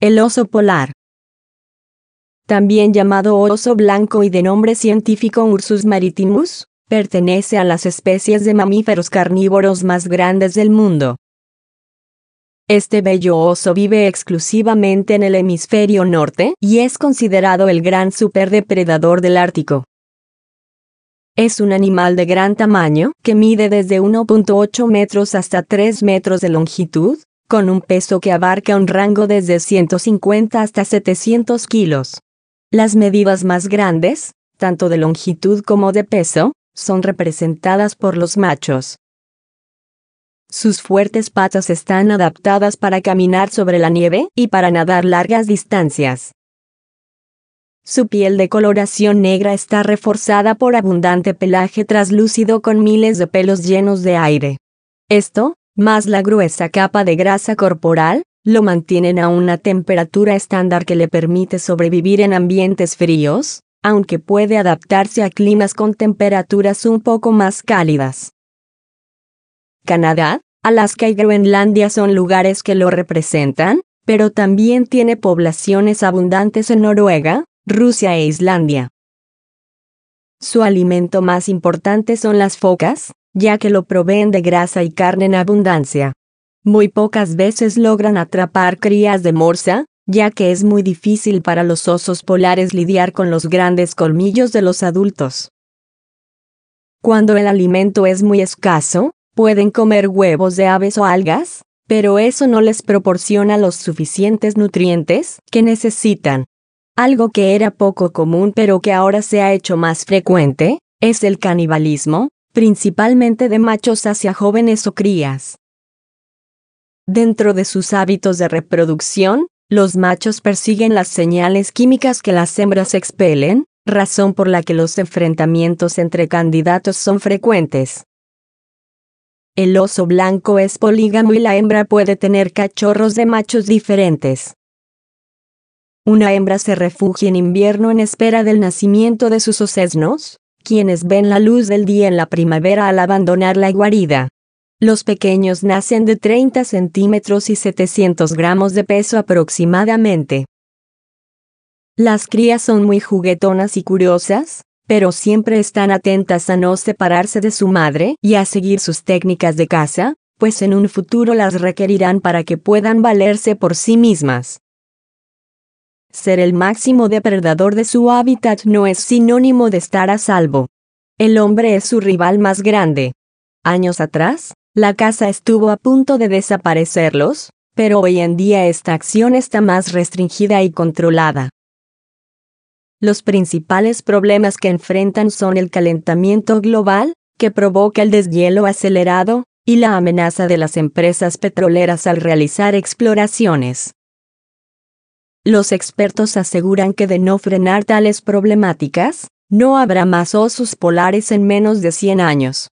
El oso polar. También llamado oso blanco y de nombre científico Ursus maritimus, pertenece a las especies de mamíferos carnívoros más grandes del mundo. Este bello oso vive exclusivamente en el hemisferio norte y es considerado el gran superdepredador del Ártico. Es un animal de gran tamaño, que mide desde 1.8 metros hasta 3 metros de longitud, con un peso que abarca un rango desde 150 hasta 700 kilos. Las medidas más grandes, tanto de longitud como de peso, son representadas por los machos. Sus fuertes patas están adaptadas para caminar sobre la nieve y para nadar largas distancias. Su piel de coloración negra está reforzada por abundante pelaje traslúcido con miles de pelos llenos de aire. Esto, más la gruesa capa de grasa corporal, lo mantienen a una temperatura estándar que le permite sobrevivir en ambientes fríos, aunque puede adaptarse a climas con temperaturas un poco más cálidas. Canadá, Alaska y Groenlandia son lugares que lo representan, pero también tiene poblaciones abundantes en Noruega, Rusia e Islandia. Su alimento más importante son las focas, ya que lo proveen de grasa y carne en abundancia. Muy pocas veces logran atrapar crías de morsa, ya que es muy difícil para los osos polares lidiar con los grandes colmillos de los adultos. Cuando el alimento es muy escaso, pueden comer huevos de aves o algas, pero eso no les proporciona los suficientes nutrientes que necesitan. Algo que era poco común pero que ahora se ha hecho más frecuente, es el canibalismo, principalmente de machos hacia jóvenes o crías. Dentro de sus hábitos de reproducción, los machos persiguen las señales químicas que las hembras expelen, razón por la que los enfrentamientos entre candidatos son frecuentes. El oso blanco es polígamo y la hembra puede tener cachorros de machos diferentes. Una hembra se refugia en invierno en espera del nacimiento de sus ocesnos, quienes ven la luz del día en la primavera al abandonar la guarida. Los pequeños nacen de 30 centímetros y 700 gramos de peso aproximadamente. Las crías son muy juguetonas y curiosas, pero siempre están atentas a no separarse de su madre y a seguir sus técnicas de caza, pues en un futuro las requerirán para que puedan valerse por sí mismas. Ser el máximo depredador de su hábitat no es sinónimo de estar a salvo. El hombre es su rival más grande. Años atrás, la caza estuvo a punto de desaparecerlos, pero hoy en día esta acción está más restringida y controlada. Los principales problemas que enfrentan son el calentamiento global, que provoca el deshielo acelerado, y la amenaza de las empresas petroleras al realizar exploraciones. Los expertos aseguran que de no frenar tales problemáticas, no habrá más osos polares en menos de 100 años.